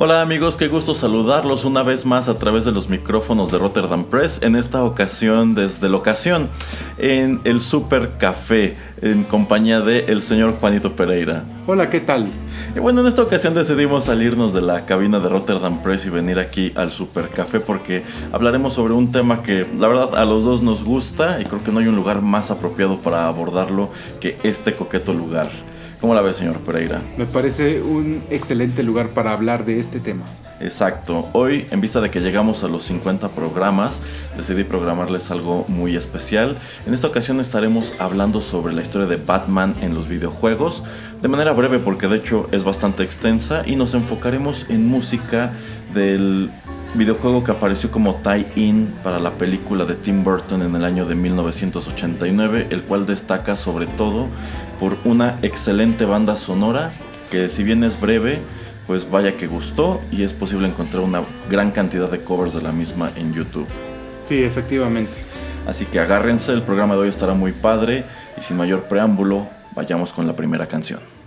Hola amigos, qué gusto saludarlos una vez más a través de los micrófonos de Rotterdam Press, en esta ocasión desde la ocasión en el Super Café, en compañía de el señor Juanito Pereira. Hola, ¿qué tal? Y bueno, en esta ocasión decidimos salirnos de la cabina de Rotterdam Press y venir aquí al Super Café porque hablaremos sobre un tema que la verdad a los dos nos gusta y creo que no hay un lugar más apropiado para abordarlo que este coqueto lugar. ¿Cómo la ve, señor Pereira? Me parece un excelente lugar para hablar de este tema. Exacto. Hoy, en vista de que llegamos a los 50 programas, decidí programarles algo muy especial. En esta ocasión estaremos hablando sobre la historia de Batman en los videojuegos, de manera breve porque de hecho es bastante extensa, y nos enfocaremos en música del videojuego que apareció como tie-in para la película de Tim Burton en el año de 1989, el cual destaca sobre todo por una excelente banda sonora que si bien es breve, pues vaya que gustó y es posible encontrar una gran cantidad de covers de la misma en YouTube. Sí, efectivamente. Así que agárrense, el programa de hoy estará muy padre y sin mayor preámbulo, vayamos con la primera canción.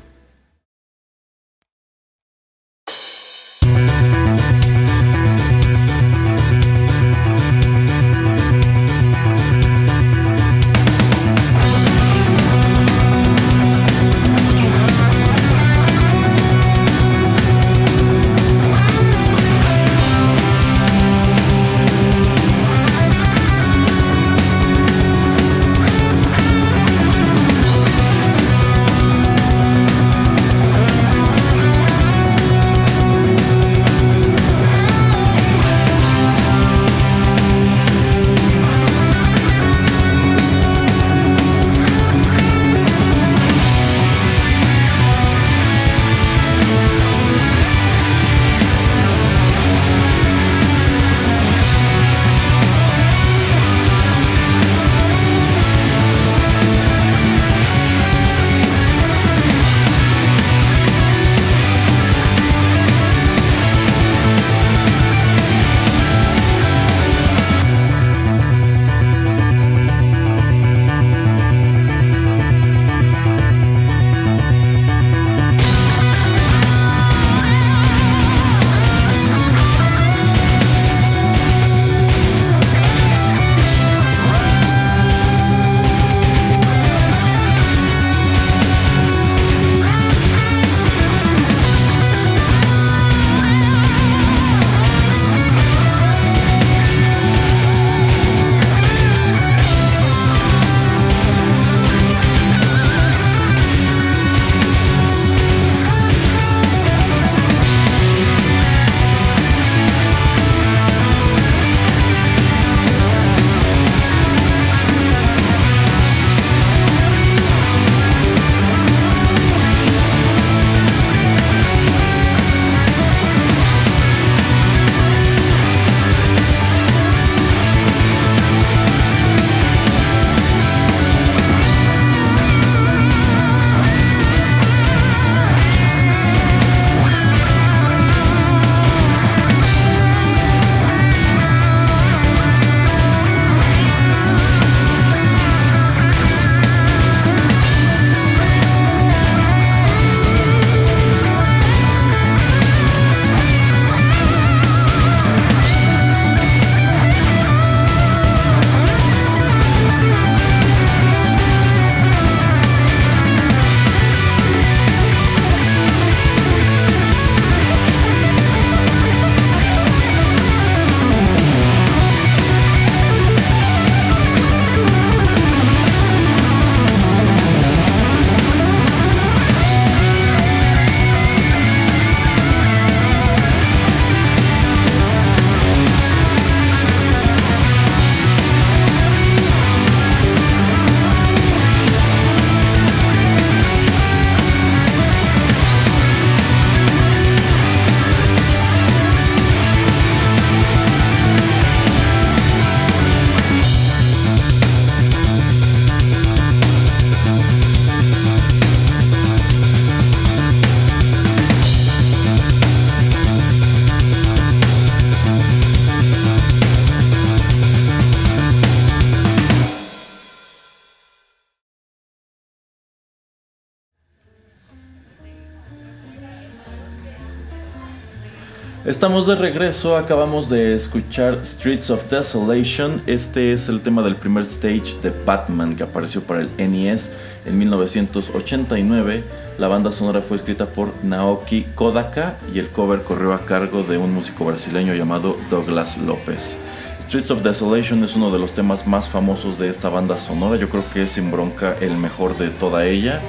Estamos de regreso, acabamos de escuchar Streets of Desolation. Este es el tema del primer stage de Batman que apareció para el NES en 1989. La banda sonora fue escrita por Naoki Kodaka y el cover corrió a cargo de un músico brasileño llamado Douglas López. Streets of Desolation es uno de los temas más famosos de esta banda sonora, yo creo que es sin bronca el mejor de toda ella.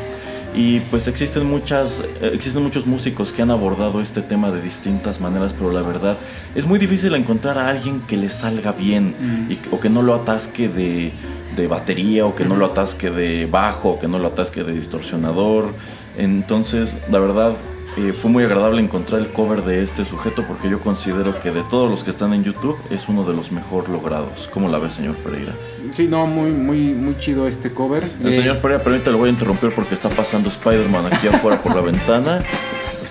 Y pues existen muchas existen muchos músicos que han abordado este tema de distintas maneras, pero la verdad es muy difícil encontrar a alguien que le salga bien y, o que no lo atasque de, de batería o que no lo atasque de bajo o que no lo atasque de distorsionador. Entonces, la verdad eh, fue muy agradable encontrar el cover de este sujeto porque yo considero que de todos los que están en YouTube es uno de los mejor logrados. ¿Cómo la ve, señor Pereira? Sí, no, muy, muy, muy chido este cover. El Eh, señor Pereira, permítame, lo voy a interrumpir porque está pasando Spider-Man aquí afuera por la ventana,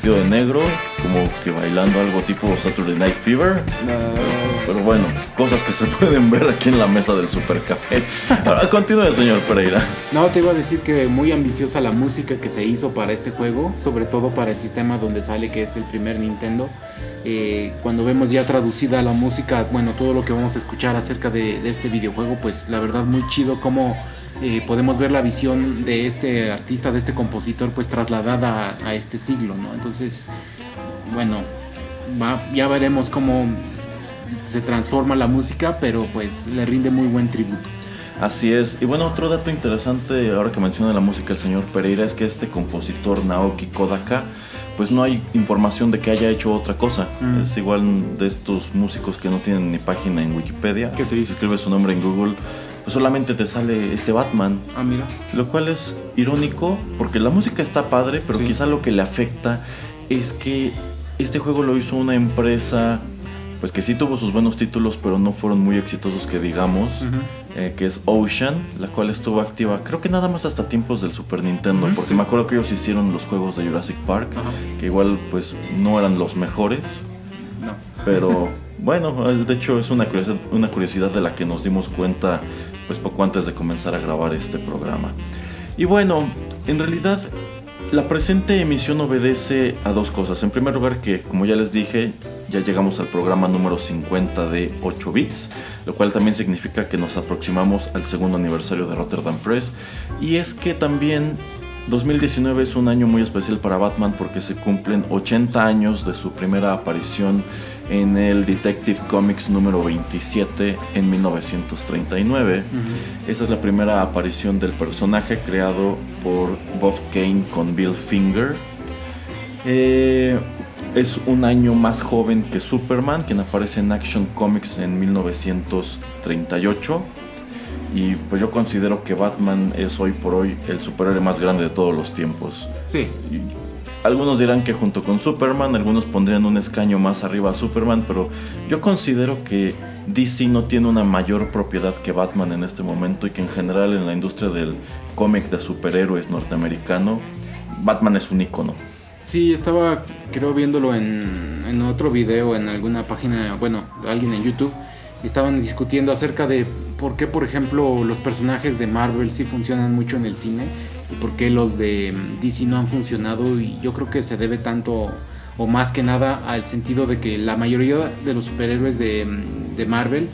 vestido de negro, como que bailando algo tipo Saturday Night Fever. ah, Pero bueno, cosas que se pueden ver aquí en la mesa del Super Café. Ahora continúe, señor Pereira. No, te iba a decir que muy ambiciosa la música que se hizo para este juego, sobre todo para el sistema donde sale, que es el primer Nintendo. Eh, cuando vemos ya traducida la música, bueno, todo lo que vamos a escuchar acerca de, de este videojuego, pues la verdad muy chido cómo eh, podemos ver la visión de este artista, de este compositor, pues trasladada a, a este siglo, ¿no? Entonces, bueno, va- ya veremos cómo se transforma la música, pero pues le rinde muy buen tributo. Así es. Y bueno, otro dato interesante ahora que menciona la música el señor Pereira es que este compositor Naoki Kodaka, pues no hay información de que haya hecho otra cosa. Mm. Es igual de estos músicos que no tienen ni página en Wikipedia. Si triste. escribes su nombre en Google, pues solamente te sale este Batman. Ah, mira. Lo cual es irónico porque la música está padre, pero Sí. quizá lo que le afecta es que este juego lo hizo una empresa pues que sí tuvo sus buenos títulos, pero no fueron muy exitosos que digamos, eh, que es Ocean, la cual estuvo activa creo que nada más hasta tiempos del Super Nintendo, porque sí. me acuerdo que ellos hicieron los juegos de Jurassic Park, que igual pues no eran los mejores, No. pero bueno, de hecho es una curiosidad, una curiosidad de la que nos dimos cuenta pues poco antes de comenzar a grabar este programa. Y bueno, en realidad la presente emisión obedece a dos cosas. En primer lugar que, como ya les dije, ya llegamos al programa número 50 de 8 bits, lo cual también significa que nos aproximamos al segundo aniversario de Rotterdam Press. Y es que también 2019 es un año muy especial para Batman porque se cumplen 80 años de su primera aparición en el Detective Comics número 27 en 1939. Esa es la primera aparición del personaje creado por Bob Kane con Bill Finger. Eh, es un año más joven que Superman, quien aparece en Action Comics en 1938. Y pues yo considero que Batman es hoy por hoy el superhéroe más grande de todos los tiempos. Sí, algunos dirán que junto con Superman, algunos pondrían un escaño más arriba a Superman, pero yo considero que DC no tiene una mayor propiedad que Batman en este momento y que en general en la industria del cómic de superhéroes norteamericano, Batman es un icono. sí, estaba creo viéndolo en, en otro video, en alguna página, bueno, alguien en YouTube, estaban discutiendo acerca de por qué, por ejemplo, los personajes de Marvel sí funcionan mucho en el cine y por qué los de mm, DC no han funcionado y yo creo que se debe tanto o más que nada al sentido de que la mayoría de los superhéroes de, mm, de Marvel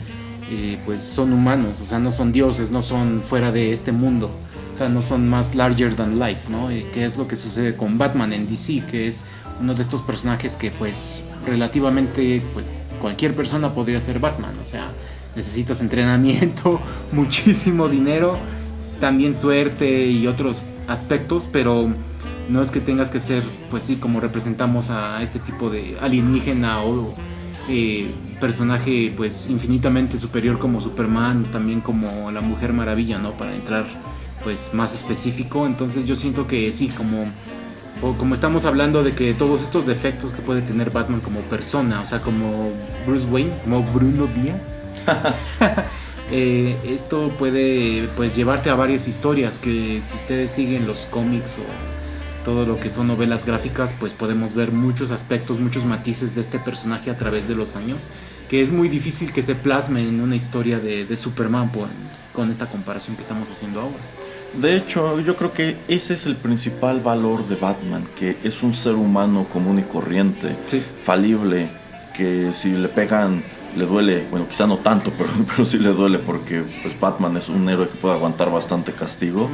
eh, pues son humanos, o sea, no son dioses, no son fuera de este mundo. O sea, no son más larger than life, ¿no? Eh, Que es lo que sucede con Batman en DC, que es uno de estos personajes que pues relativamente pues cualquier persona podría ser Batman, o sea, necesitas entrenamiento, muchísimo dinero, también suerte y otros aspectos, pero no es que tengas que ser, pues sí, como representamos a este tipo de alienígena o eh, personaje pues infinitamente superior como Superman, también como la Mujer Maravilla, ¿no? Para entrar pues más específico, entonces yo siento que sí, como o como estamos hablando de que todos estos defectos que puede tener Batman como persona, o sea, como Bruce Wayne, como Bruno Díaz, eh, esto puede pues llevarte a varias historias que si ustedes siguen los cómics o todo lo que son novelas gráficas, pues podemos ver muchos aspectos, muchos matices de este personaje a través de los años, que es muy difícil que se plasme en una historia de, de Superman con esta comparación que estamos haciendo ahora. De hecho, yo creo que ese es el principal valor de Batman, que es un ser humano común y corriente, Sí. falible, que si le pegan le duele, bueno, quizá no tanto, pero, pero sí le duele porque pues Batman es un héroe que puede aguantar bastante castigo.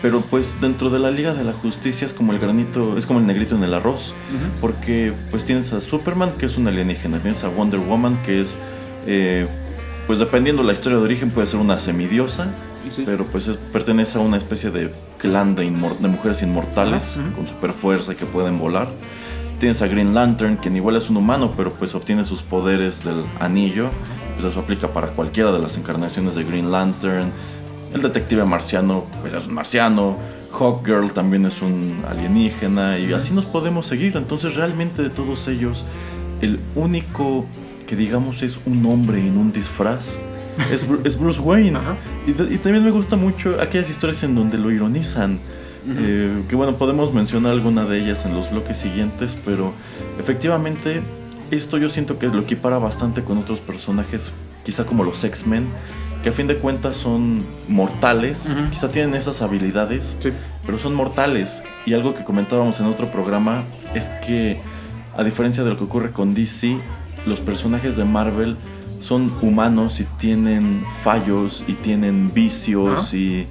Pero pues dentro de la Liga de la Justicia es como el granito, es como el negrito en el arroz, porque pues tienes a Superman que es un alienígena, tienes a Wonder Woman que es, eh, pues dependiendo la historia de origen puede ser una semidiosa, pero pues pertenece a una especie de clan de, de mujeres inmortales con super fuerza y que pueden volar. Tienes a Green Lantern, quien igual es un humano, pero pues obtiene sus poderes del anillo. Pues eso aplica para cualquiera de las encarnaciones de Green Lantern. El detective marciano, pues es un marciano. Hawkgirl también es un alienígena. Y así nos podemos seguir. Entonces realmente de todos ellos, el único que digamos es un hombre en un disfraz es, Bruce Wayne. Y, y, también me gusta mucho aquellas historias en donde lo ironizan. Eh, que bueno, podemos mencionar alguna de ellas en los bloques siguientes, pero efectivamente esto yo siento que lo equipara bastante con otros personajes, quizá como los X-Men, que a fin de cuentas son mortales, quizá tienen esas habilidades, pero son mortales. Y algo que comentábamos en otro programa es que, a diferencia de lo que ocurre con DC, los personajes de Marvel son humanos y tienen fallos y tienen vicios y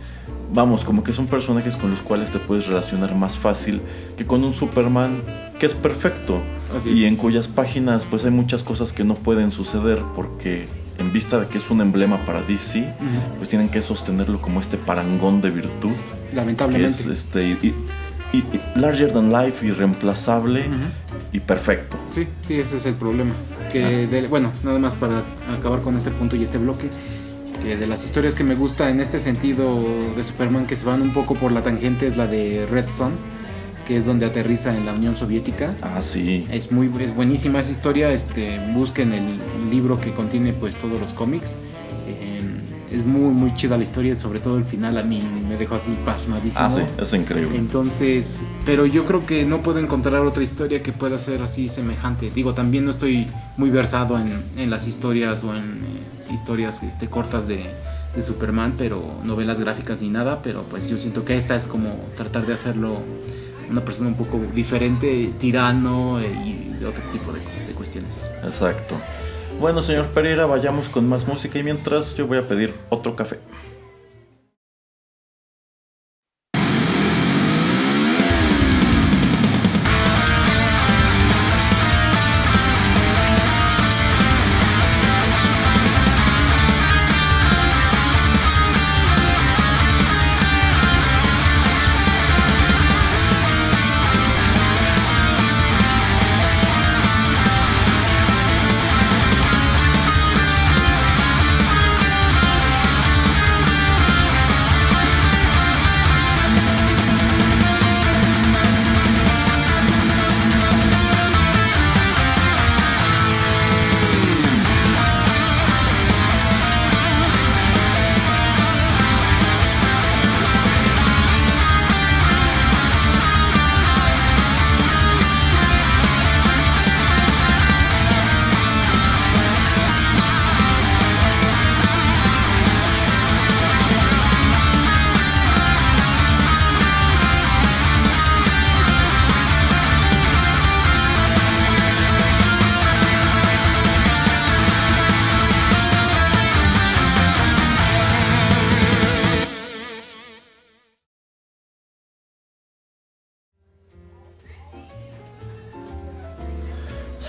vamos, como que son personajes con los cuales te puedes relacionar más fácil que con un Superman que es perfecto y en cuyas páginas pues hay muchas cosas que no pueden suceder porque en vista de que es un emblema para DC, pues tienen que sostenerlo como este parangón de virtud. Lamentablemente. Que es este y, larger than life, irreemplazable y perfecto. Sí, sí, ese es el problema. Que ah. bueno, nada más para acabar con este punto y este bloque de las historias que me gusta en este sentido de Superman que se van un poco por la tangente es la de Red Son, que es donde aterriza en la Unión Soviética. Ah, sí. Es muy es buenísima esa historia, este busquen el libro que contiene pues todos los cómics. Es muy muy chida la historia, sobre todo el final a mí me dejó así pasmadísimo. Ah, sí, es increíble. Entonces, pero yo creo que no puedo encontrar otra historia que pueda ser así semejante. Digo, también no estoy muy versado en, en las historias o en eh, historias este, cortas de, Superman, pero novelas gráficas ni nada, pero pues yo siento que esta es como tratar de hacerlo una persona un poco diferente, tirano eh, y otro tipo de, de cuestiones. Exacto. Bueno, señor Pereira, vayamos con más música y mientras yo voy a pedir otro café.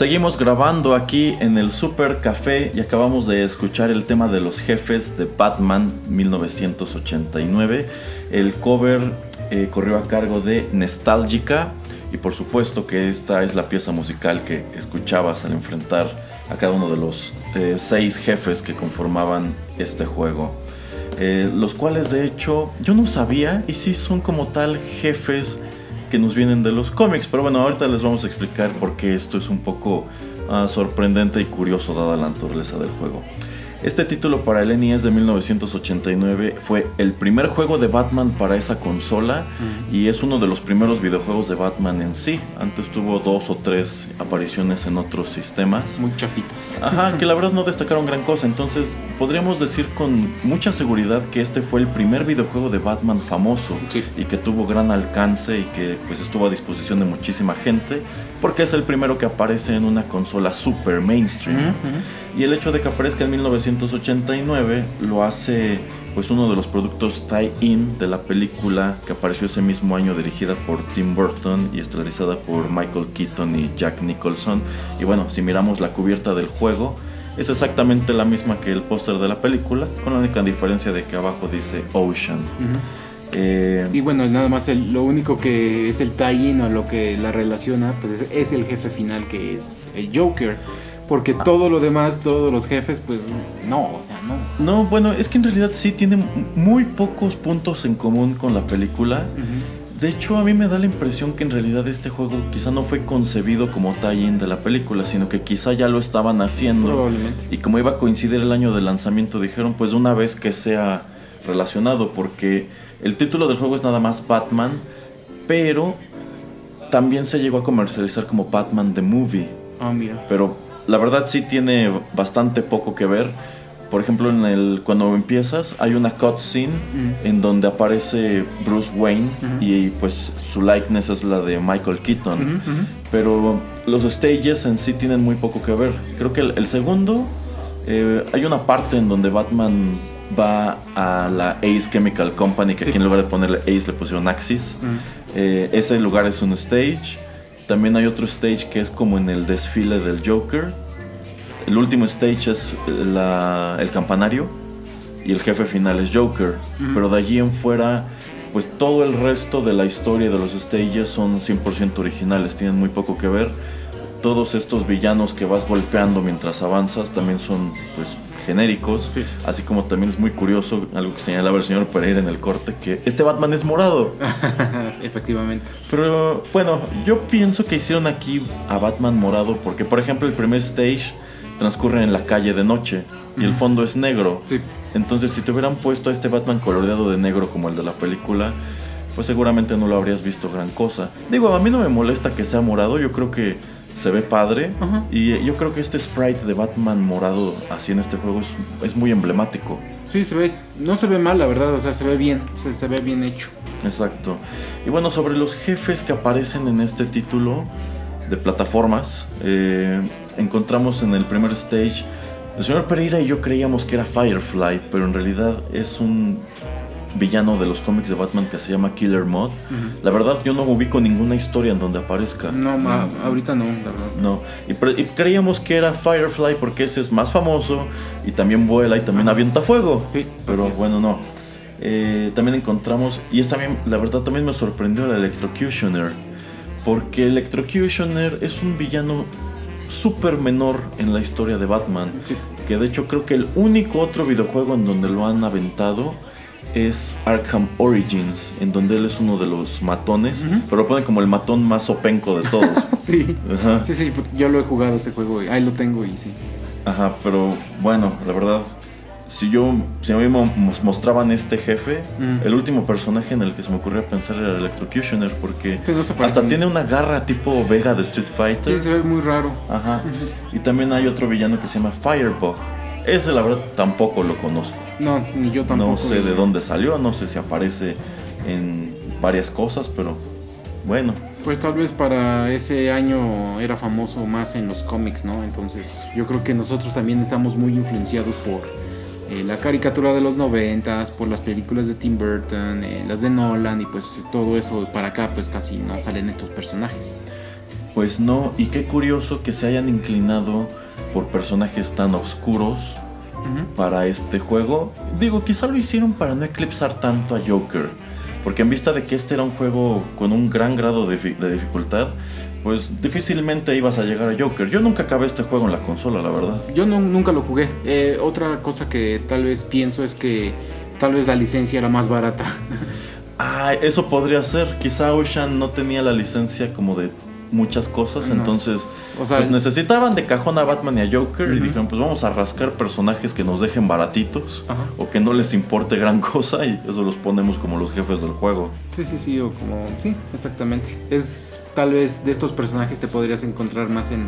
Seguimos grabando aquí en el Super Café y acabamos de escuchar el tema de los jefes de Batman 1989. El cover eh, corrió a cargo de Nostalgica y por supuesto que esta es la pieza musical que escuchabas al enfrentar a cada uno de los eh, seis jefes que conformaban este juego. Eh, los cuales de hecho yo no sabía y sí son como tal jefes que nos vienen de los cómics. Pero bueno, ahorita les vamos a explicar por qué esto es un poco ah, sorprendente y curioso dada la naturaleza del juego. Este título para el NES de 1989 fue el primer juego de Batman para esa consola y es uno de los primeros videojuegos de Batman en sí. Antes tuvo dos o tres apariciones en otros sistemas. Muy chafitas. Ajá, que la verdad no destacaron gran cosa. Entonces podríamos decir con mucha seguridad que este fue el primer videojuego de Batman famoso Sí. y que tuvo gran alcance y que pues estuvo a disposición de muchísima gente porque es el primero que aparece en una consola super mainstream. Y el hecho de que aparezca en 1989 lo hace pues uno de los productos tie-in de la película que apareció ese mismo año dirigida por Tim Burton y estelarizada por Michael Keaton y Jack Nicholson. Y bueno, si miramos la cubierta del juego, es exactamente la misma que el póster de la película, con la única diferencia de que abajo dice Ocean. Eh, Y bueno, nada más el- lo único que es el tie-in o lo que la relaciona, pues es, es el jefe final que es el Joker. Porque todo lo demás, todos los jefes, pues no, o sea, no. no, bueno, es que en realidad sí tiene muy pocos puntos en común con la película. De hecho, a mí me da la impresión que en realidad este juego quizá no fue concebido como tie-in de la película, sino que quizá ya lo estaban haciendo. Probablemente. Y como iba a coincidir el año de lanzamiento, dijeron pues una vez que sea relacionado, porque el título del juego es nada más Batman, pero también se llegó a comercializar como Batman the Movie. Ah, mira. Pero la verdad sí tiene bastante poco que ver. Por ejemplo, en el, cuando empiezas hay una cutscene en donde aparece Bruce Wayne y pues su likeness es la de Michael Keaton. Pero los stages en sí tienen muy poco que ver. Creo que el, el segundo eh, hay una parte en donde Batman va a la Ace Chemical Company, que Sí. aquí en lugar de ponerle Ace le pusieron Axis. Eh, ese lugar es un stage. También hay otro stage que es como en el desfile del Joker. El último stage es la- el campanario y el jefe final es Joker. Pero de allí en fuera, pues todo el resto de la historia de los stages son 100% originales, tienen muy poco que ver. Todos estos villanos que vas golpeando mientras avanzas también son pues genéricos. Sí. Así como también es muy curioso, algo que señalaba el señor Pereira en el corte, que este Batman es morado. Efectivamente. Pero bueno, yo pienso que hicieron aquí a Batman morado porque, por ejemplo, el primer stage transcurre en la calle de noche y el fondo es negro. Sí. Entonces, si te hubieran puesto a este Batman coloreado de negro como el de la película, pues seguramente no lo habrías visto gran cosa. Digo, a mí no me molesta que sea morado, yo creo que se ve padre y yo creo que este sprite de Batman morado así en este juego es, es muy emblemático. Sí, se ve. No se ve mal, la verdad. O sea, se ve bien. Se, se ve bien hecho. Exacto. Y bueno, sobre los jefes que aparecen en este título de plataformas, eh, encontramos en el primer stage. El señor Pereira y yo creíamos que era Firefly, pero en realidad es un villano de los cómics de Batman que se llama Killer Moth. La verdad, yo no ubico ninguna historia en donde aparezca. No, ma- ahorita no, la verdad. No, y, creíamos que era Firefly porque ese es más famoso y también vuela y también avienta fuego. Sí, pero es. bueno, no. Eh, también encontramos, y esta también, la verdad también me sorprendió el Electrocutioner, porque Electrocutioner es un villano súper menor en la historia de Batman. Sí. Que de hecho creo que el único otro videojuego en donde lo han aventado es Arkham Origins, en donde él es uno de los matones, pero lo ponen como el matón más openco de todos. Sí. Ajá. Sí, sí, yo lo he jugado ese juego. y Ahí lo tengo y sí. Ajá, pero bueno, la verdad, si yo, si a mí me mos- mostraban este jefe, Mm. el último personaje en el que se me ocurría pensar era Electrocutioner, porque Sí, no se parece hasta tiene una garra tipo Vega de Street Fighter. Sí, se ve muy raro. Ajá. Y también hay otro villano que se llama Firebug. Ese la verdad tampoco lo conozco. No, ni yo tampoco. no sé de dónde salió, no sé si aparece en varias cosas, pero bueno. Pues tal vez para ese año era famoso más en los cómics, ¿no? Entonces yo creo que nosotros también estamos muy influenciados por eh, la caricatura de los noventas, por las películas de Tim Burton, eh, las de Nolan y pues todo eso para acá pues casi no salen estos personajes. Pues no, y qué curioso que se hayan inclinado por personajes tan oscuros para este juego. Digo, quizá lo hicieron para no eclipsar tanto a Joker. Porque en vista de que este era un juego con un gran grado de, fi- de dificultad, pues difícilmente ibas a llegar a Joker. Yo nunca acabé este juego en la consola, la verdad. Yo no, nunca lo jugué. Eh, otra cosa que tal vez pienso es que tal vez la licencia era más barata. Ah, eso podría ser. Quizá Ocean no tenía la licencia como de muchas cosas, No. entonces O sea, pues necesitaban de cajón a Batman y a Joker y dijeron pues vamos a rascar personajes que nos dejen baratitos Ajá. o que no les importe gran cosa y eso los ponemos como los jefes del juego. Sí, sí, sí, o como... Sí, exactamente. Es tal vez de estos personajes te podrías encontrar más en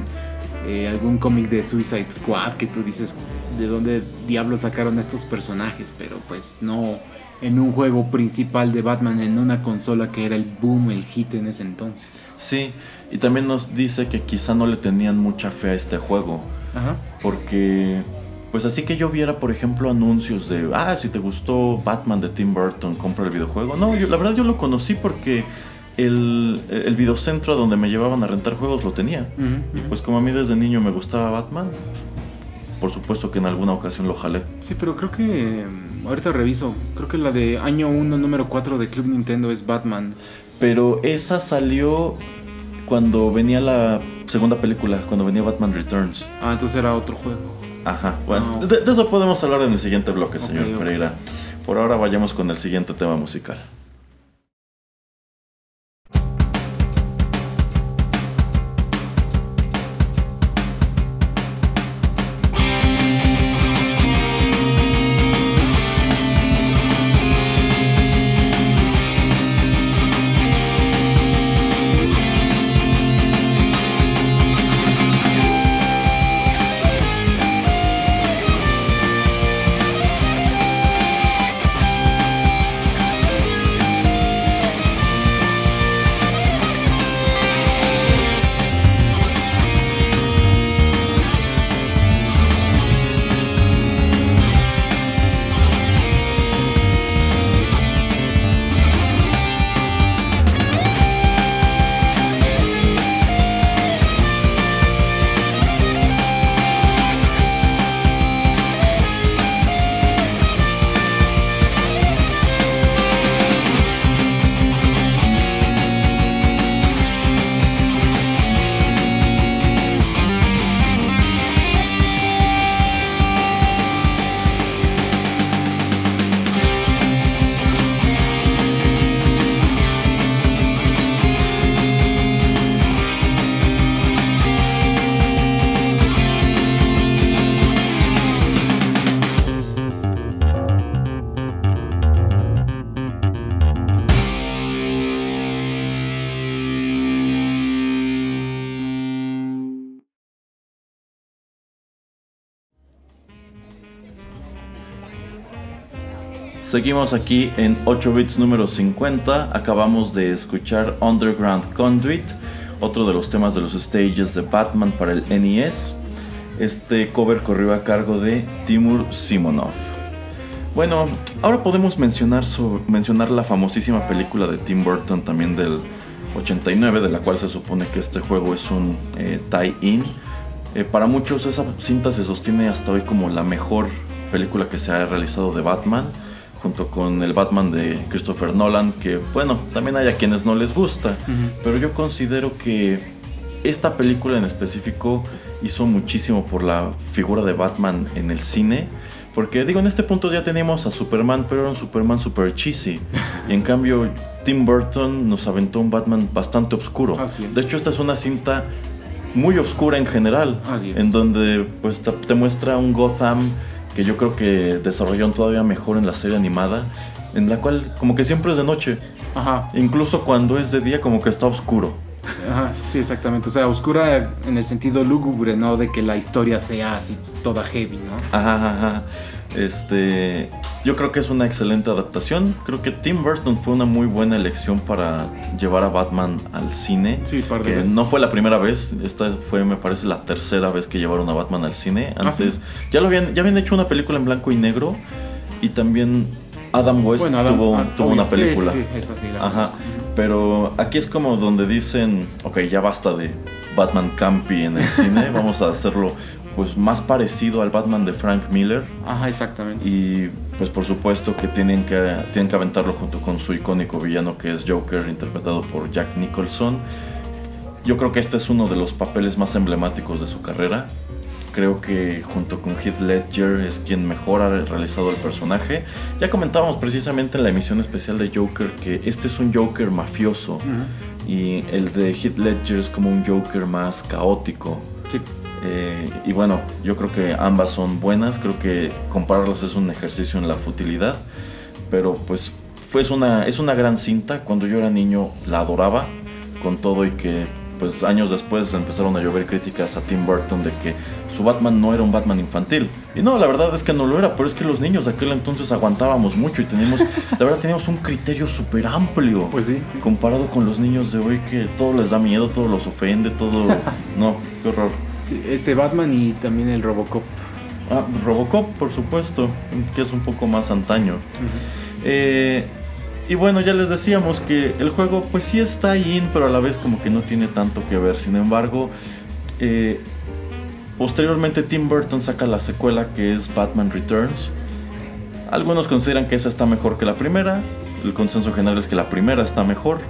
eh, algún cómic de Suicide Squad que tú dices de dónde diablos sacaron estos personajes, pero pues no en un juego principal de Batman en una consola que era el boom, el hit en ese entonces. Sí, y también nos dice que quizá no le tenían mucha fe a este juego. Ajá. Porque, pues así que yo viera, por ejemplo, anuncios de, ah, si te gustó Batman de Tim Burton, compra el videojuego. No, yo, la verdad yo lo conocí porque el, el videocentro donde me llevaban a rentar juegos lo tenía. Y pues como a mí desde niño me gustaba Batman, por supuesto que en alguna ocasión lo jalé. Sí, pero creo que... mm, Ahorita reviso. Creo que la de año 1, número 4 de Club Nintendo es Batman. Pero esa salió cuando venía la segunda película, cuando venía Batman Returns. Ah, entonces era otro juego. Ajá, bueno, de, de eso podemos hablar en el siguiente bloque, señor ok. Pereira. Por ahora vayamos con el siguiente tema musical. Seguimos aquí en 8 bits número 50. Acabamos de escuchar Underground Conduit, otro de los temas de los stages de Batman para el NES. Este cover corrió a cargo de Timur Simonov. Bueno, ahora podemos mencionar, mencionar la famosísima película de Tim Burton también del 89, de la cual se supone que este juego es un eh, tie-in. Eh, para muchos esa cinta se sostiene hasta hoy como la mejor película que se ha realizado de Batman, junto con el Batman de Christopher Nolan, que bueno, también hay a quienes no les gusta, pero yo considero que esta película en específico hizo muchísimo por la figura de Batman en el cine. Porque digo, en este punto ya teníamos a Superman, pero era un Superman super cheesy. Y en cambio, Tim Burton nos aventó un Batman bastante oscuro. Así es. De hecho, esta es una cinta muy oscura en general. Así es. En donde pues te, te muestra un Gotham que yo creo que desarrollaron todavía mejor en la serie animada. En la cual como que siempre es de noche. Ajá, Incluso cuando es de día como que está oscuro. ajá, sí, exactamente. O sea, oscura en el sentido lúgubre, no de que la historia sea así toda heavy, ¿no? Ajá, ajá. Este, yo creo que es una excelente adaptación. Creo que Tim Burton fue una muy buena elección para llevar a Batman al cine. Sí, par de que veces. no fue la primera vez. Esta fue, me parece, la tercera vez que llevaron a Batman al cine. Ah, Antes ¿sí? ya lo habían, ya habían hecho una película en blanco y negro y también Adam West Bueno, Adam- tuvo, ah, tuvo una película. Sí, sí, esa la Ajá. Pero aquí es como donde dicen, ok, ya basta de Batman Campy en el cine, vamos a hacerlo pues más parecido al Batman de Frank Miller Ajá, exactamente. y pues por supuesto que tienen que tienen que aventarlo junto con su icónico villano que es Joker interpretado por Jack Nicholson. Yo creo que este es uno de los papeles más emblemáticos de su carrera. Creo que junto con Heath Ledger es quien mejor ha realizado el personaje. Ya comentábamos precisamente en la emisión especial de Joker que este es un Joker mafioso, Y el de Heath Ledger es como un Joker más caótico. Sí. Eh, y bueno, yo creo que ambas son buenas. Creo que compararlas es un ejercicio en la futilidad. Pero pues fue una, es una gran cinta. Cuando yo era niño la adoraba con todo y que pues años después empezaron a llover críticas a Tim Burton de que su Batman no era un Batman infantil. Y no, la verdad es que no lo era, pero es que los niños de aquel entonces aguantábamos mucho y teníamos, la verdad teníamos un criterio súper amplio. Pues sí. Comparado con los niños de hoy que todo les da miedo, todo los ofende, todo... no, qué horror. Este Batman y también el Robocop. Ah, Robocop, por supuesto, que es un poco más antaño. eh, y bueno, ya les decíamos que el juego pues sí está in, pero a la vez como que no tiene tanto que ver. Sin embargo, eh, posteriormente Tim Burton saca la secuela que es Batman Returns. Algunos consideran que esa está mejor que la primera. El consenso general es que la primera está mejor.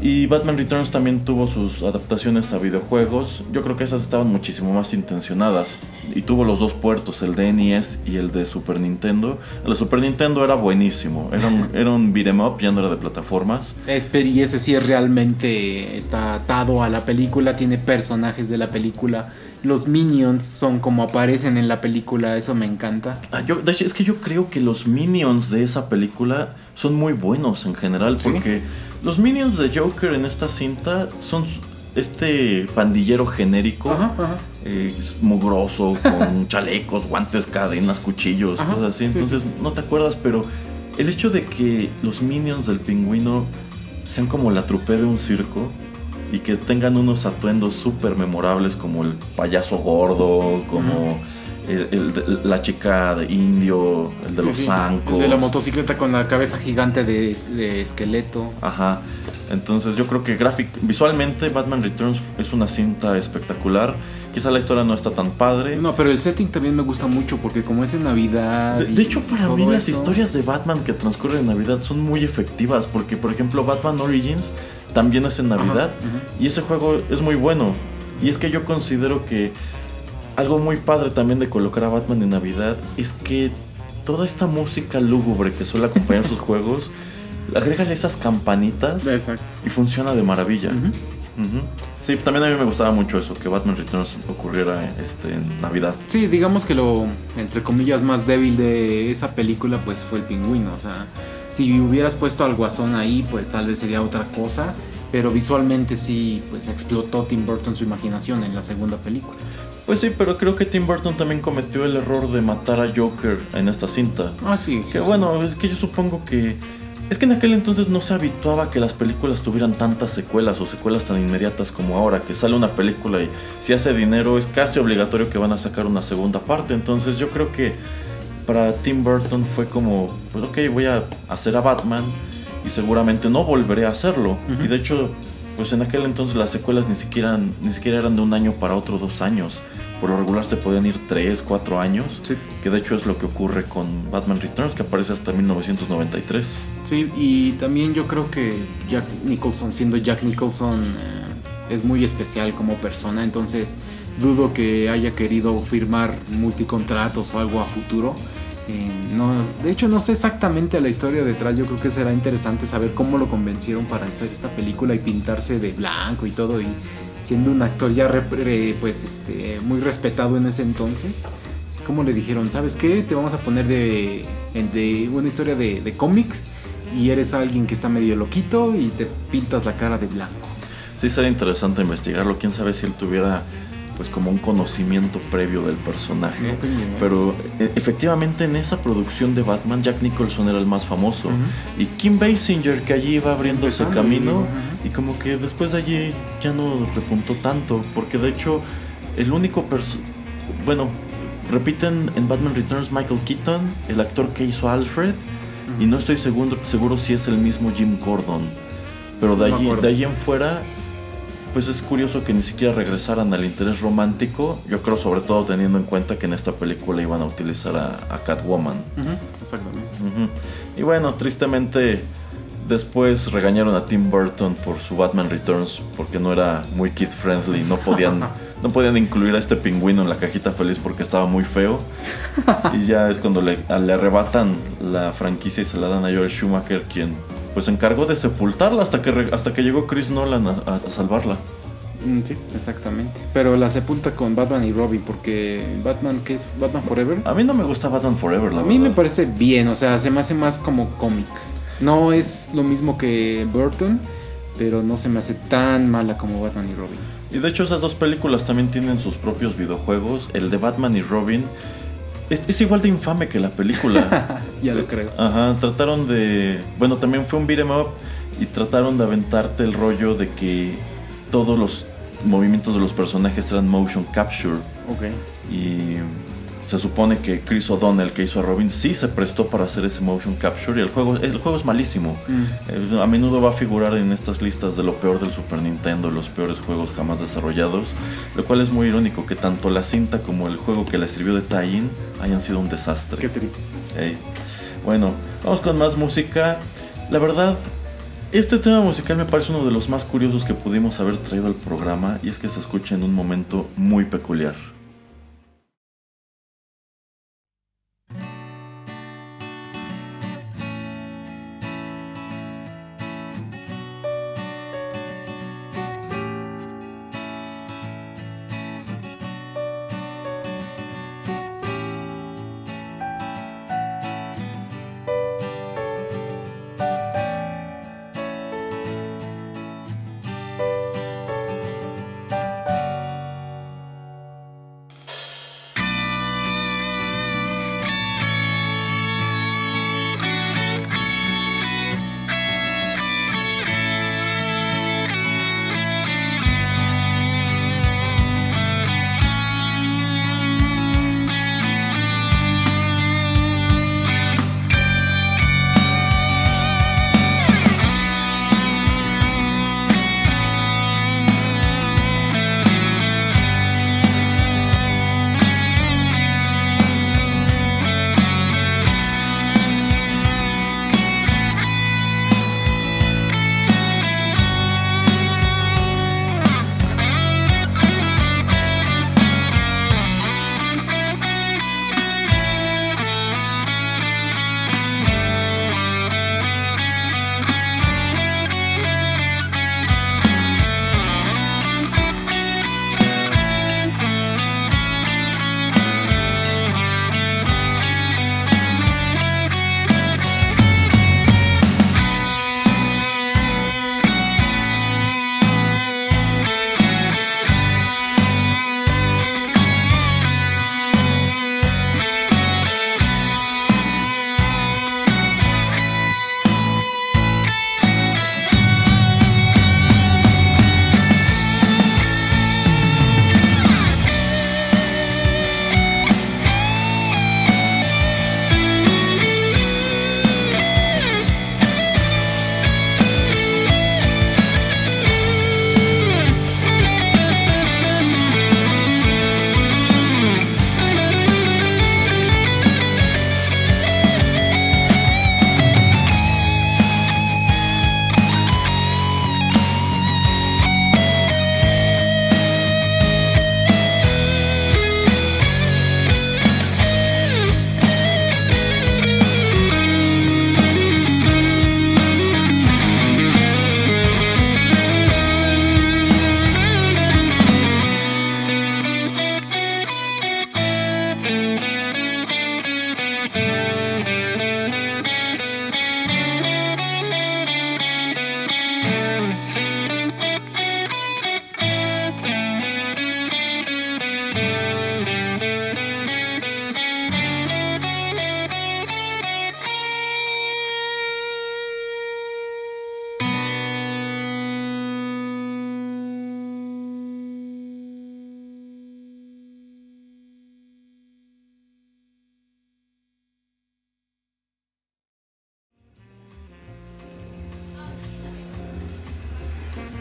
Y Batman Returns también tuvo sus adaptaciones a videojuegos. Yo creo que esas estaban muchísimo más intencionadas. Y tuvo los dos puertos, el de NES y el de Super Nintendo. El de Super Nintendo era buenísimo. Era un, era un beat'em up, ya no era de plataformas. Y ese sí es realmente está atado a la película, tiene personajes de la película. Los minions son como aparecen en la película, eso me encanta. Ah, yo, es que yo creo que los minions de esa película son muy buenos en general. ¿Sí? Porque los minions de Joker en esta cinta son este pandillero genérico. Ajá, ajá. eh, mugroso, con chalecos, guantes, cadenas, cuchillos, Ajá, cosas así. sí, Entonces no te acuerdas, pero el hecho de que los minions del pingüino sean como la trupe de un circo y que tengan unos atuendos súper memorables como el payaso gordo, como el- el de- la chica de indio, el de Sí, los sí. zancos. El de la motocicleta con la cabeza gigante de, es- de esqueleto. Ajá. Entonces yo creo que gráfic, visualmente Batman Returns es una cinta espectacular. Quizá la historia no está tan padre. No, pero el setting también me gusta mucho porque como es en Navidad. De, hecho, para mí las historias de Batman que transcurren en Navidad son muy efectivas porque, por ejemplo, Batman Origins también es en Navidad y ese juego es muy bueno. Y es que yo considero que algo muy padre también de colocar a Batman en Navidad es que toda esta música lúgubre que suele acompañar sus juegos, agrégale esas campanitas Exacto. y funciona de maravilla. Ujú. Sí, también a mí me gustaba mucho eso, que Batman Returns ocurriera este, en Navidad. Sí, digamos que lo, entre comillas, más débil de esa película, pues fue el pingüino. O sea, si hubieras puesto al guasón ahí, pues tal vez sería otra cosa. Pero visualmente sí, pues explotó Tim Burton su imaginación en la segunda película. Pues sí, pero creo que Tim Burton también cometió el error de matar a Joker en esta cinta. Ah, sí. sí, Que sí. bueno, es que yo supongo que... Es que en aquel entonces no se habituaba que las películas tuvieran tantas secuelas o secuelas tan inmediatas como ahora, que sale una película y si hace dinero es casi obligatorio que van a sacar una segunda parte. Entonces yo creo que para Tim Burton fue como, pues ok, voy a hacer a Batman y seguramente no volveré a hacerlo. Ujú. Y de hecho, pues en aquel entonces las secuelas ni siquiera, ni siquiera eran de un año para otro, dos años. Por lo regular se podían ir tres, cuatro años. Sí. Que de hecho es lo que ocurre con Batman Returns, que aparece hasta 1993. Sí, y también yo creo que Jack Nicholson, siendo Jack Nicholson, eh, es muy especial como persona, entonces dudo que haya querido firmar multicontratos o algo a futuro. No, de hecho, no sé exactamente la historia detrás. Yo creo que será interesante saber cómo lo convencieron para esta, esta película y pintarse de blanco y todo. Y siendo un actor ya pues, este, muy respetado en ese entonces. Como le dijeron, ¿sabes qué? Te vamos a poner de, de una historia de, de cómics y eres alguien que está medio loquito y te pintas la cara de blanco. Sí sería interesante investigarlo. Quién sabe si él tuviera pues como un conocimiento previo del personaje. No idea. Pero e- efectivamente en esa producción de Batman, Jack Nicholson era el más famoso. Y Kim Basinger, que allí iba abriendo ese Empezando, camino. Y como que después de allí ya no repuntó tanto. Porque de hecho, el único Bueno, repiten en Batman Returns Michael Keaton, el actor que hizo Alfred. Y no estoy seguro, seguro si es el mismo Jim Gordon. Pero de No allí, de allí en fuera, pues es curioso que ni siquiera regresaran al interés romántico. Yo creo sobre todo teniendo en cuenta que en esta película iban a utilizar a, a Catwoman. Exactamente. Y bueno, tristemente después regañaron a Tim Burton por su Batman Returns porque no era muy kid friendly, no podían no podían incluir a este pingüino en la cajita feliz porque estaba muy feo. Y ya es cuando le, le arrebatan la franquicia y se la dan a Joel Schumacher quien pues se encargó de sepultarla hasta que, hasta que llegó Chris Nolan a, salvarla. Mm, Sí, exactamente. Pero la sepulta con Batman y Robin, porque Batman, ¿qué es? Batman Forever. A mí no me gusta Batman Forever, la A mí me parece bien, o sea, se me hace más como cómic. No es lo mismo que Burton, pero no se me hace tan mala como Batman y Robin. Y de hecho esas dos películas también tienen sus propios videojuegos. El de Batman y Robin es, es igual de infame que la película. Ya lo creo. Ajá, trataron de... Bueno, también fue un beat 'em up y trataron de aventarte el rollo de que todos los movimientos de los personajes eran motion capture. Ok. Y se supone que Chris O'Donnell, que hizo a Robin, sí se prestó para hacer ese motion capture. Y el juego, el juego es malísimo. Mm. Eh, A menudo va a figurar en estas listas de lo peor del Super Nintendo, los peores juegos jamás desarrollados, lo cual es muy irónico que tanto la cinta como el juego que le sirvió de tie-in hayan sido un desastre. Qué triste. Bueno, vamos con más música. La verdad, este tema musical me parece uno de los más curiosos que pudimos haber traído al programa y es que se escucha en un momento muy peculiar.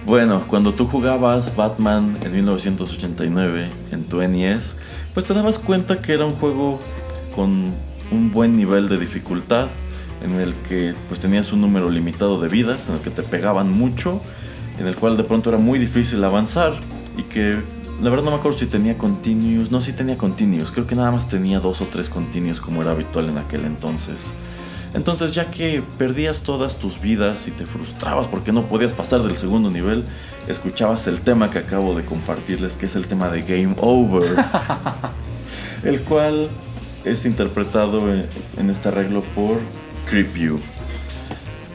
Bueno, cuando tú jugabas Batman en 1989 en tu NES, pues te dabas cuenta que era un juego con un buen nivel de dificultad, en el que pues tenías un número limitado de vidas, en el que te pegaban mucho, en el cual de pronto era muy difícil avanzar y que la verdad no me acuerdo si tenía continuous, no si tenía continuous, creo que nada más tenía dos o tres continuous como era habitual en aquel entonces. Entonces ya que perdías todas tus vidas y te frustrabas porque no podías pasar del segundo nivel, escuchabas el tema que acabo de compartirles, que es el tema de Game Over, el cual es interpretado en, en este arreglo por Creep You.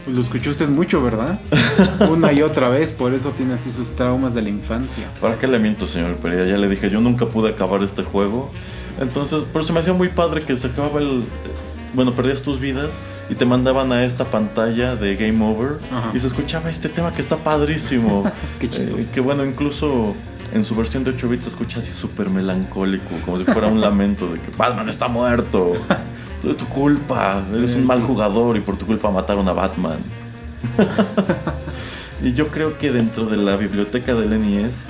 Pues lo escuchó usted mucho, ¿verdad? Una y otra vez, por eso tiene así sus traumas de la infancia. ¿Para qué le miento, señor Pereira? Ya le dije, yo nunca pude acabar este juego. Entonces, por eso me hacía muy padre que se acababa el... Bueno, perdías tus vidas y te mandaban a esta pantalla de Game Over Ajá. y se escuchaba este tema que está padrísimo. Qué chistoso. Eh, que bueno, incluso en su versión de 8 bits se escucha así súper melancólico, como si fuera un lamento de que Batman está muerto. Es tu culpa, eres un mal jugador y por tu culpa mataron a Batman. y yo creo que dentro de la biblioteca del NES,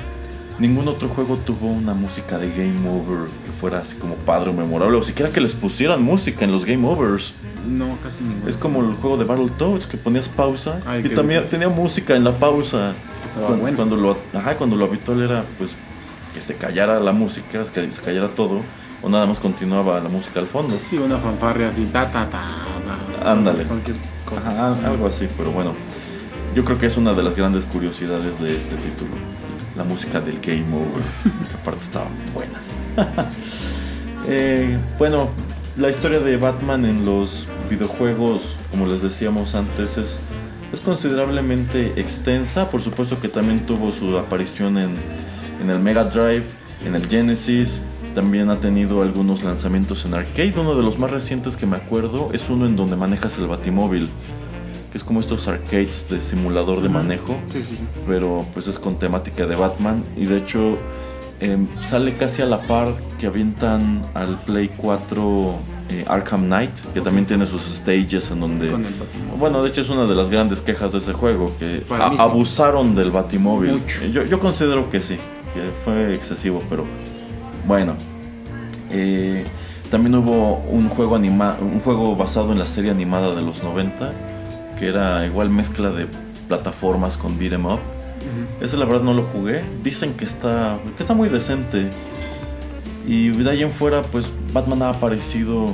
ningún otro juego tuvo una música de Game Over que fuera así como padre o memorable, o siquiera que les pusieran música en los Game Overs. No, casi ninguno. Es como el juego de Battletoads que ponías pausa Ay, y también dices. tenía música en la pausa. Estaba Cuando, bueno. cuando lo, ajá, cuando lo habitual era pues que se callara la música, que se callara todo, o nada más continuaba la música al fondo. Sí, una fanfarria así, ta, ta, ta, ta. Ándale. Cualquier cosa. Ajá, algo así, pero bueno. Yo creo que es una de las grandes curiosidades de este título. La música del Game Over, que aparte estaba buena. Eh, bueno, la historia de Batman en los videojuegos, como les decíamos antes, es, es considerablemente extensa. Por supuesto que también tuvo su aparición en, en el Mega Drive, en el Genesis. También ha tenido algunos lanzamientos en arcade. Uno de los más recientes que me acuerdo es uno en donde manejas el Batimóvil, que es como estos arcades de simulador de manejo Sí, sí, sí. pero pues es con temática de Batman y de hecho em, sale casi a la par que avientan al Play 4 eh, Arkham Knight, que también tiene sus stages en donde... Con el Batimóvil. Bueno, de hecho es una de las grandes quejas de ese juego, que sí. abusaron del Batimóvil. Mucho. Yo, yo considero que sí, que fue excesivo, pero bueno. Eh, también hubo un juego, anima un juego basado en la serie animada de los 90, que era igual mezcla de plataformas con beat 'em up. Ujú. Ese la verdad no lo jugué. Dicen que está, que está muy decente. Y de ahí en fuera, pues Batman ha aparecido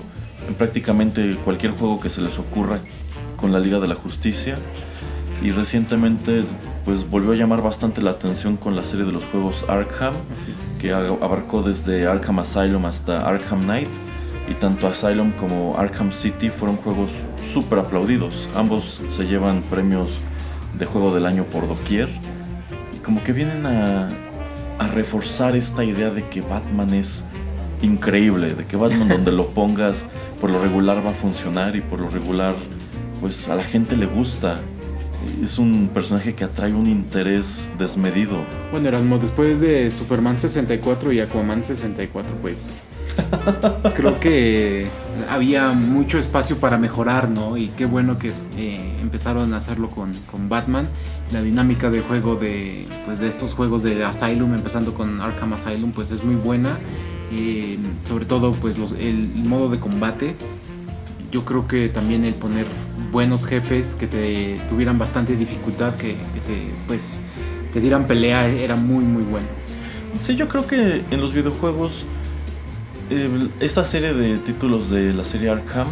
en prácticamente cualquier juego que se les ocurra con la Liga de la Justicia. Y recientemente, pues volvió a llamar bastante la atención con la serie de los juegos Arkham, es. que abarcó desde Arkham Asylum hasta Arkham Knight. Y tanto Asylum como Arkham City fueron juegos súper aplaudidos. Ambos se llevan premios de juego del año por doquier. Y como que vienen a, a reforzar esta idea de que Batman es increíble, de que Batman donde lo pongas por lo regular va a funcionar y por lo regular pues a la gente le gusta. Es un personaje que atrae un interés desmedido. Bueno, Erasmo, después de Superman 64 y Aquaman 64, pues creo que había mucho espacio para mejorar, ¿no? Y qué bueno que eh, empezaron a hacerlo con, con Batman. La dinámica de juego de, pues, de estos juegos de Asylum, empezando con Arkham Asylum, pues es muy buena. Eh, sobre todo, pues los- el, el modo de combate. Yo creo que también el poner buenos jefes que te tuvieran bastante dificultad, que, que te, pues, te dieran pelea, era muy, muy bueno. Sí, yo creo que en los videojuegos eh, esta serie de títulos de la serie Arkham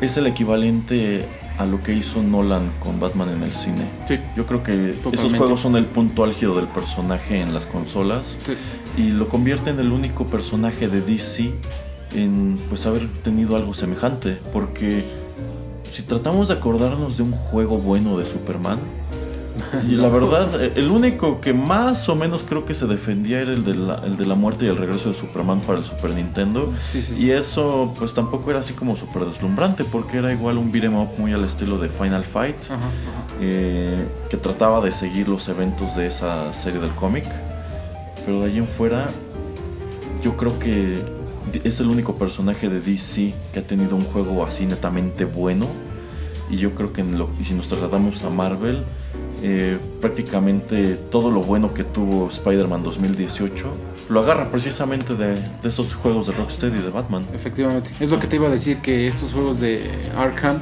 es el equivalente a lo que hizo Nolan con Batman en el cine. Sí. Yo creo que estos Totalmente. juegos son el punto álgido del personaje en las consolas Sí. y lo convierte en el único personaje de DC en pues haber tenido algo semejante, porque si tratamos de acordarnos de un juego bueno de Superman, y la verdad, el único que más o menos creo que se defendía era el de la, el de la muerte y el regreso de Superman para el Super Nintendo. Sí, sí, sí. Y eso pues tampoco era así como súper deslumbrante porque era igual un beat'em up muy al estilo de Final Fight. Ajá, ajá. eh, que trataba de seguir los eventos de esa serie del cómic. Pero de ahí en fuera, yo creo que es el único personaje de DC que ha tenido un juego así netamente bueno. Y yo creo que en lo- si nos trasladamos a Marvel, eh, prácticamente todo lo bueno que tuvo Spider-Man 2018 lo agarra precisamente de, estos juegos de Rocksteady y de Batman. Efectivamente. Es lo que te iba a decir, que estos juegos de Arkham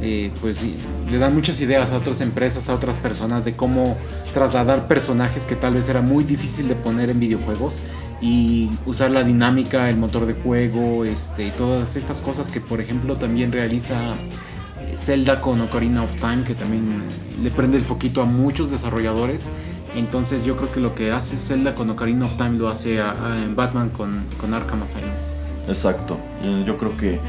eh, pues le dan muchas ideas a otras empresas, a otras personas de cómo trasladar personajes que tal vez era muy difícil de poner en videojuegos y usar la dinámica, el motor de juego, este, todas estas cosas que por ejemplo también realiza Zelda con Ocarina of Time, que también le prende el foquito a muchos desarrolladores. Entonces yo creo que lo que hace Zelda con Ocarina of Time lo hace en Batman con, con Arkham Asylum. Exacto. Yo creo que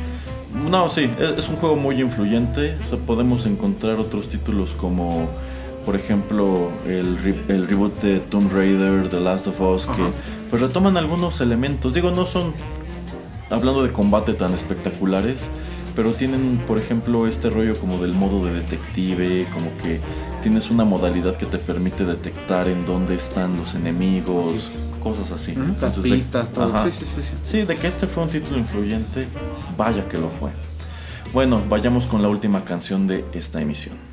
no, sí, es, un juego muy influyente. O sea, podemos encontrar otros títulos como, por ejemplo, el, el reboot de Tomb Raider, The Last of Us, que pues retoman algunos elementos. Digo, no son, hablando de combate tan espectaculares, pero tienen, por ejemplo, este rollo como del modo de detective, como que tienes una modalidad que te permite detectar en dónde están los enemigos, cosas así. Las pistas, todo. Sí, sí, sí, sí, de que este fue un título influyente, vaya que lo fue. Bueno, vayamos con la última canción de esta emisión.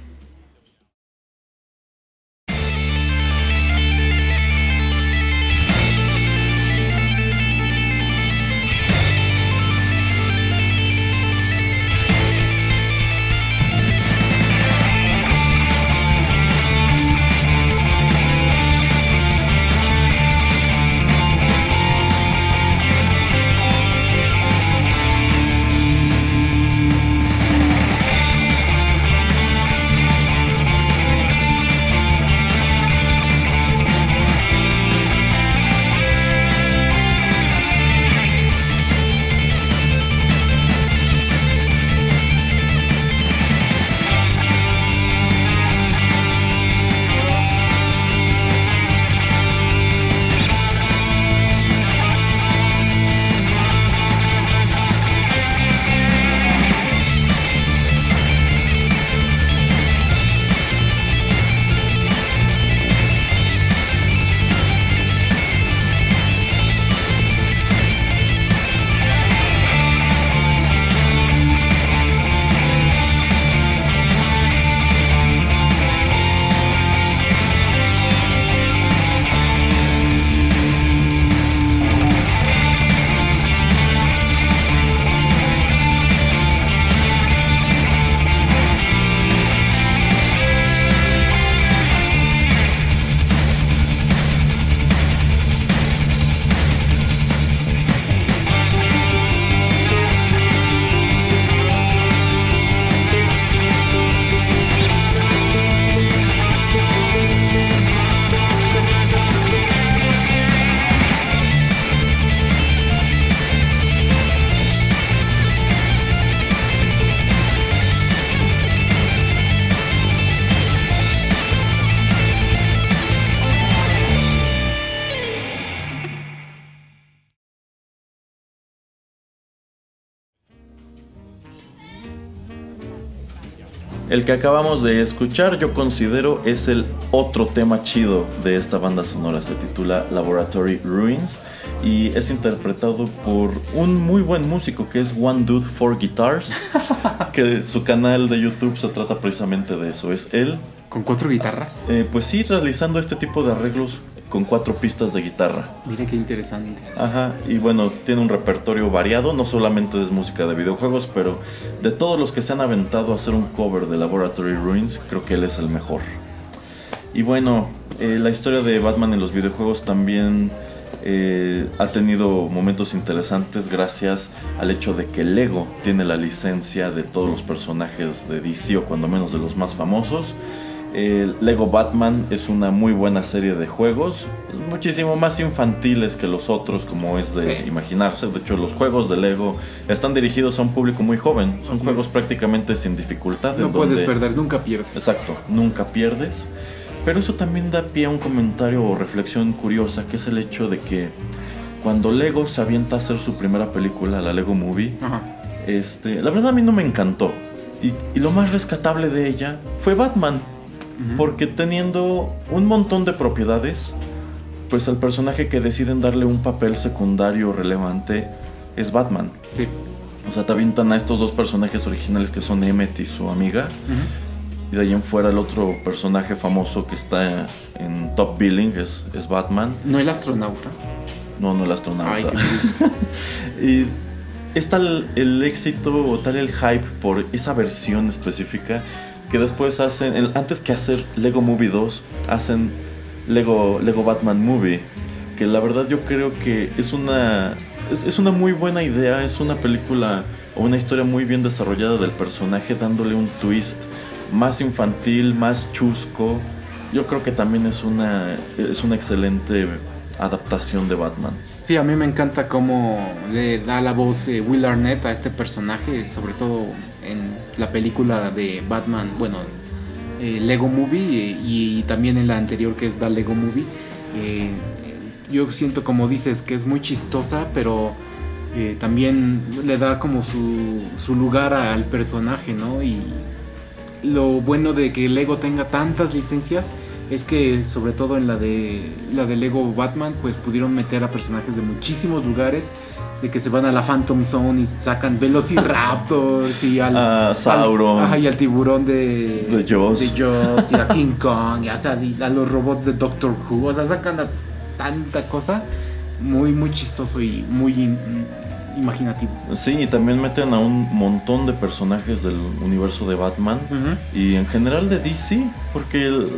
El que acabamos de escuchar yo considero es el otro tema chido de esta banda sonora. Se titula Laboratory Ruins y es interpretado por un muy buen músico que es One Dude for Guitars. que su canal de YouTube se trata precisamente de eso. Es él. ¿Con cuatro guitarras? Eh, pues sí, realizando este tipo de arreglos con cuatro pistas de guitarra. Mire qué interesante. Ajá, y bueno, tiene un repertorio variado, no solamente es música de videojuegos, pero de todos los que se han aventado a hacer un cover de Laboratory Ruins, creo que él es el mejor. Y bueno, eh, la historia de Batman en los videojuegos también eh, ha tenido momentos interesantes gracias al hecho de que Lego tiene la licencia de todos los personajes de DC o cuando menos de los más famosos. Lego Batman es una muy buena serie de juegos, muchísimo más infantiles que los otros, como es de imaginarse. De hecho, los juegos de Lego están dirigidos a un público muy joven. Son juegos prácticamente sin dificultad. No puedes perder, nunca pierdes. Exacto, nunca pierdes. Pero eso también da pie a un comentario o reflexión curiosa, que es el hecho de que cuando Lego se avienta a hacer su primera película, la Lego Movie, este, la verdad a mí no me encantó. y lo más rescatable de ella fue Batman. Porque teniendo un montón de propiedades, pues el personaje que deciden darle un papel secundario relevante es Batman. Sí. O sea, te avientan a estos dos personajes originales que son Emmet y su amiga. Y de ahí en fuera el otro personaje famoso que está en top billing es, es Batman. ¿No el astronauta? No, no el astronauta. y es tal el éxito o tal el hype por esa versión específica que después hacen, antes que hacer Lego Movie 2, hacen Lego, Lego Batman Movie. Que la verdad yo creo que es una, es una muy buena idea, es una película o una historia muy bien desarrollada del personaje, dándole un twist más infantil, más chusco. Yo creo que también es una, es una excelente adaptación de Batman. Sí, a mí me encanta cómo le da la voz eh, Will Arnett a este personaje, sobre todo en la película de Batman, bueno, eh, Lego Movie eh, y, también en la anterior que es The Lego Movie. Eh, yo siento como dices que es muy chistosa, pero también le da como su, su lugar al personaje, ¿no? Y lo bueno de que Lego tenga tantas licencias es que sobre todo en la de la de Lego Batman pues pudieron meter a personajes de muchísimos lugares de que se van a la Phantom Zone y sacan Velociraptors y al, A Sauron. al- ajá, y al tiburón de De Jaws. de Jaws, y a King Kong y a los robots de Doctor Who o sea sacan a tanta cosa muy muy chistoso y muy in- imaginativo Sí, y también meten a un montón de personajes del universo de Batman y en general de DC, porque el-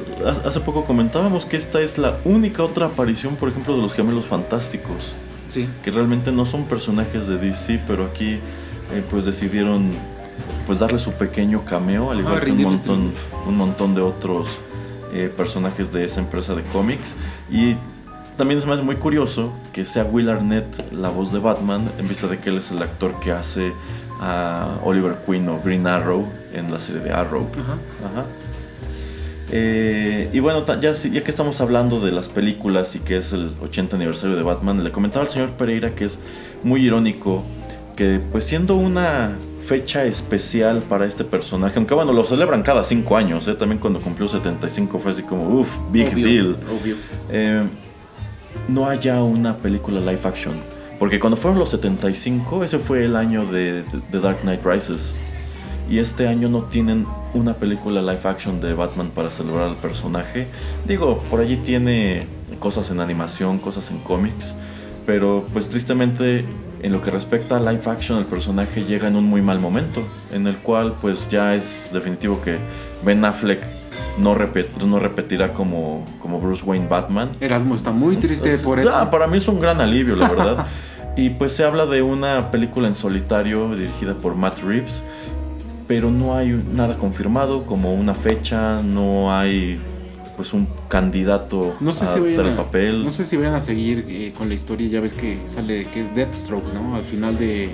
hace poco comentábamos que esta es la única otra aparición, por ejemplo, de los gemelos fantásticos, sí que realmente no son personajes de DC, pero aquí eh, pues decidieron pues darle su pequeño cameo, al igual Ah, que un rendirles montón, un montón de otros eh, personajes de esa empresa de cómics y también es más muy curioso que sea Will Arnett la voz de Batman, en vista de que él es el actor que hace a Oliver Queen o Green Arrow en la serie de Arrow. Ajá. Ajá. Eh, y bueno, ya, ya que estamos hablando de las películas y que es el 80 aniversario de Batman, le comentaba al señor Pereira que es muy irónico que pues siendo una fecha especial para este personaje, aunque bueno, lo celebran cada 5 años, ¿eh? también cuando cumplió 75 fue así como, uff, big Obvio, deal. obvio Eh, no haya una película live action. Porque cuando fueron los 75, ese fue el año de, de- de Dark Knight Rises. Y este año no tienen una película live action de Batman para celebrar al personaje. Digo, por allí tiene cosas en animación, cosas en cómics. Pero pues tristemente en lo que respecta a live action el personaje llega en un muy mal momento. En el cual pues ya es definitivo que Ben Affleck no, repet- no repetirá como, como Bruce Wayne Batman. Erasmo está muy triste por eso ah, para mí es un gran alivio, la verdad. y pues se habla de una película en solitario dirigida por Matt Reeves, pero no hay nada confirmado, como una fecha, no hay pues un candidato No sé, a si vayan el a, papel. no sé si vayan a seguir eh, con la historia. Ya ves que sale que es Deathstroke, ¿no? Al final de,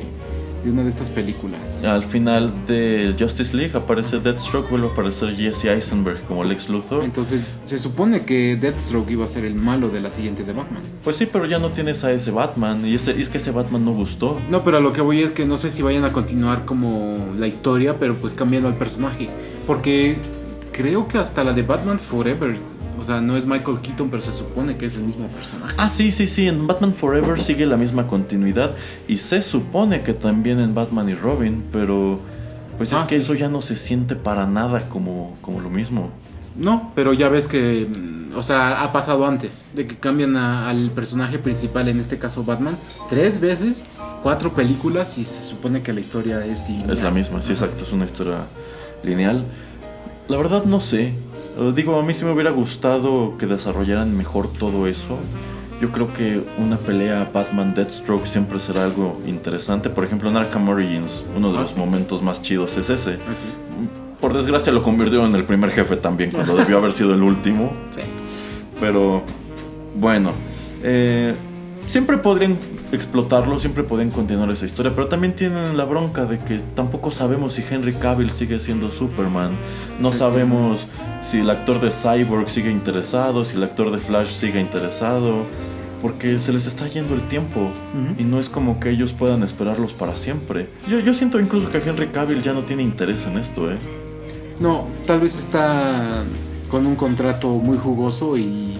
de una de estas películas. Al final de Justice League aparece Deathstroke, vuelve a aparecer Jesse Eisenberg como Lex Luthor. Entonces, se supone que Deathstroke iba a ser el malo de la siguiente de Batman. Pues sí, pero ya no tienes a ese Batman, y ese, y es que ese Batman no gustó. No, pero a lo que voy es que no sé si vayan a continuar como la historia, pero pues cambiando al personaje. Porque creo que hasta la de Batman Forever, o sea, no es Michael Keaton, pero se supone que es el mismo personaje. Ah, sí, sí, sí, en Batman Forever sigue la misma continuidad y se supone que también en Batman y Robin, pero pues es Ah, que sí, eso sí. ya no se siente para nada como, como lo mismo. No, pero ya ves que, o sea, ha pasado antes, de que cambian a- al personaje principal, en este caso Batman, tres veces, cuatro películas y se supone que la historia es lineal. Es la misma, sí, exacto, es una historia lineal. La verdad no sé, digo, a mí sí me hubiera gustado que desarrollaran mejor todo eso. Yo creo que una pelea Batman-Deathstroke siempre será algo interesante. Por ejemplo, en Arkham Origins, uno de Ah, los sí. momentos más chidos es ese. Así. Por desgracia lo convirtieron en el primer jefe también, cuando debió haber sido el último. Sí. Pero bueno, eh, siempre podrían explotarlo, siempre podrían continuar esa historia, pero también tienen la bronca de que tampoco sabemos si Henry Cavill sigue siendo Superman, no sabemos si el actor de Cyborg sigue interesado, si el actor de Flash sigue interesado, porque se les está yendo el tiempo y no es como que ellos puedan esperarlos para siempre. Yo, yo siento incluso que Henry Cavill ya no tiene interés en esto, ¿eh? No, tal vez está con un contrato muy jugoso y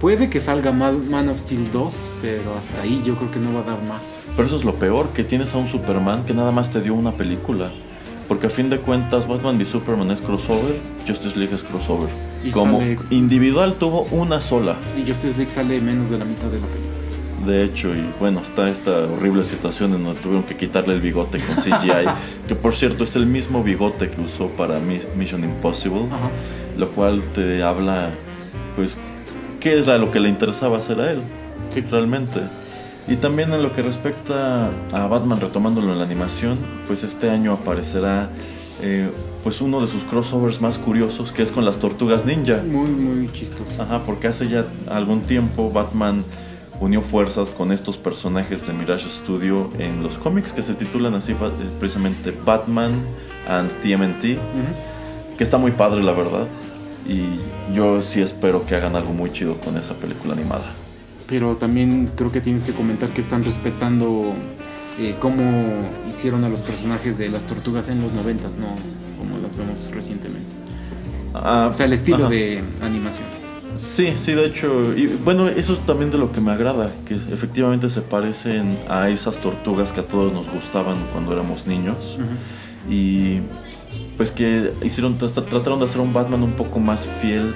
puede que salga Man Man of Steel 2, pero hasta ahí yo creo que no va a dar más. Pero eso es lo peor, que tienes a un Superman que nada más te dio una película. Porque a fin de cuentas Batman v Superman es crossover, Justice League es crossover. Y Como sale- individual tuvo una sola. Y Justice League sale menos de la mitad de la película. De hecho, y bueno, está esta horrible situación en donde tuvieron que quitarle el bigote con CGI, que por cierto es el mismo bigote que usó para Mission Impossible, lo cual te habla, pues, qué era lo que le interesaba hacer a él, sí. realmente. Y también en lo que respecta a Batman, retomándolo en la animación, pues este año aparecerá eh, pues uno de sus crossovers más curiosos, que es con las tortugas ninja. Muy, muy chistoso. Ajá, porque hace ya algún tiempo Batman unió fuerzas con estos personajes de Mirage Studio en los cómics que se titulan así eh, precisamente Batman and TMNT, que está muy padre la verdad. Y yo sí espero que hagan algo muy chido con esa película animada. Pero también creo que tienes que comentar que están respetando eh, cómo hicieron a los personajes de las tortugas en los noventas, no como las vemos recientemente. Ah, o sea, el estilo de animación. Sí, sí, de hecho, y bueno, eso es también de lo que me agrada, que efectivamente se parecen a esas tortugas que a todos nos gustaban cuando éramos niños. Y pues que hicieron, trataron de hacer un Batman un poco más fiel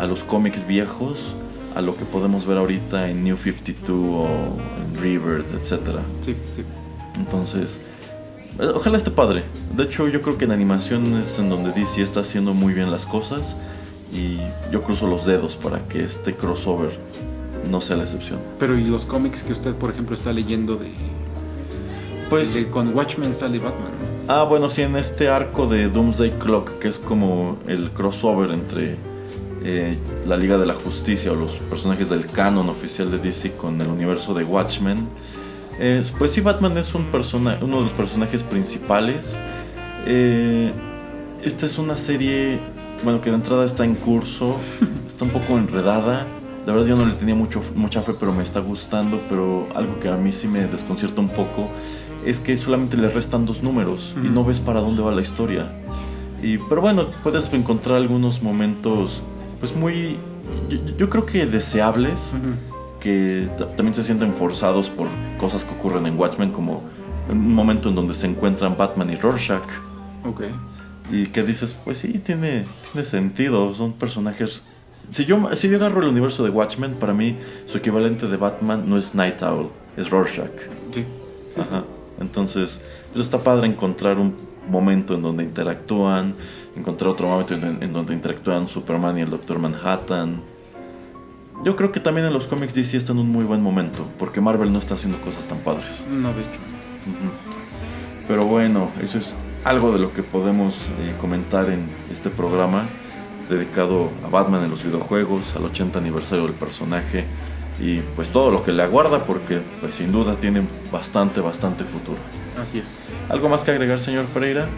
a los cómics viejos, a lo que podemos ver ahorita en New 52 o en Rebirth, etc. Sí, sí. Entonces, eh, ojalá esté padre. De hecho, yo creo que en animación es en donde DC está haciendo muy bien las cosas y yo cruzo los dedos para que este crossover no sea la excepción. Pero ¿y los cómics que usted, por ejemplo, está leyendo de... Pues... con Watchmen sale Batman. Ah, bueno, sí, en este arco de Doomsday Clock, que es como el crossover entre eh, la Liga de la Justicia o los personajes del canon oficial de DC con el universo de Watchmen pues sí, Batman es un persona, uno de los personajes principales. Eh, esta es una serie, bueno, que de entrada está en curso, está un poco enredada. De verdad yo no le tenía mucho, mucha fe, pero me está gustando. Pero algo que a mí sí me desconcierta un poco es que solamente le restan dos números y no ves para dónde va la historia. Y, pero bueno, puedes encontrar algunos momentos, pues muy, yo, creo que deseables que también se sienten forzados por cosas que ocurren en Watchmen, como un momento en donde se encuentran Batman y Rorschach. Ok. Y que dices, pues sí, tiene, tiene sentido, son personajes... Si yo, si yo agarro el universo de Watchmen, para mí su equivalente de Batman no es Night Owl, es Rorschach. Sí. Ajá. Entonces, pues está padre encontrar un momento en donde interactúan, encontrar otro momento en, en donde interactúan Superman y el Doctor Manhattan. Yo creo que también en los cómics DC está en un muy buen momento, porque Marvel no está haciendo cosas tan padres. No, de hecho. Pero bueno, eso es algo de lo que podemos eh, comentar en este programa dedicado a Batman en los videojuegos, al 80 aniversario del personaje y pues todo lo que le aguarda porque pues sin duda tiene bastante, bastante futuro. Así es. ¿Algo más que agregar, señor Pereira?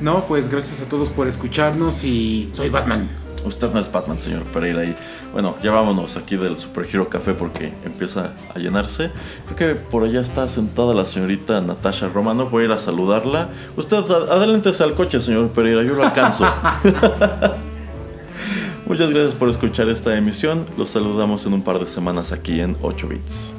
No, pues gracias a todos por escucharnos y soy Batman. Usted no es Batman, señor Pereira. Y bueno, ya vámonos aquí del Super Hero Café porque empieza a llenarse. Creo que por allá está sentada la señorita Natasha Romano. Voy a ir a saludarla. Usted adelántese al coche, señor Pereira. Yo lo alcanzo. Muchas gracias por escuchar esta emisión. Los saludamos en un par de semanas aquí en 8 Bits.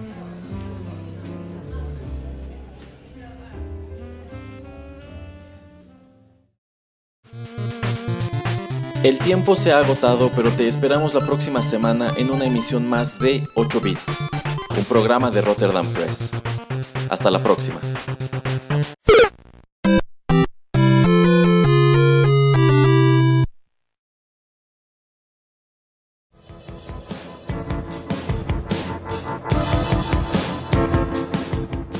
El tiempo se ha agotado, pero te esperamos la próxima semana en una emisión más de 8 Bits, un programa de Rotterdam Press. Hasta la próxima.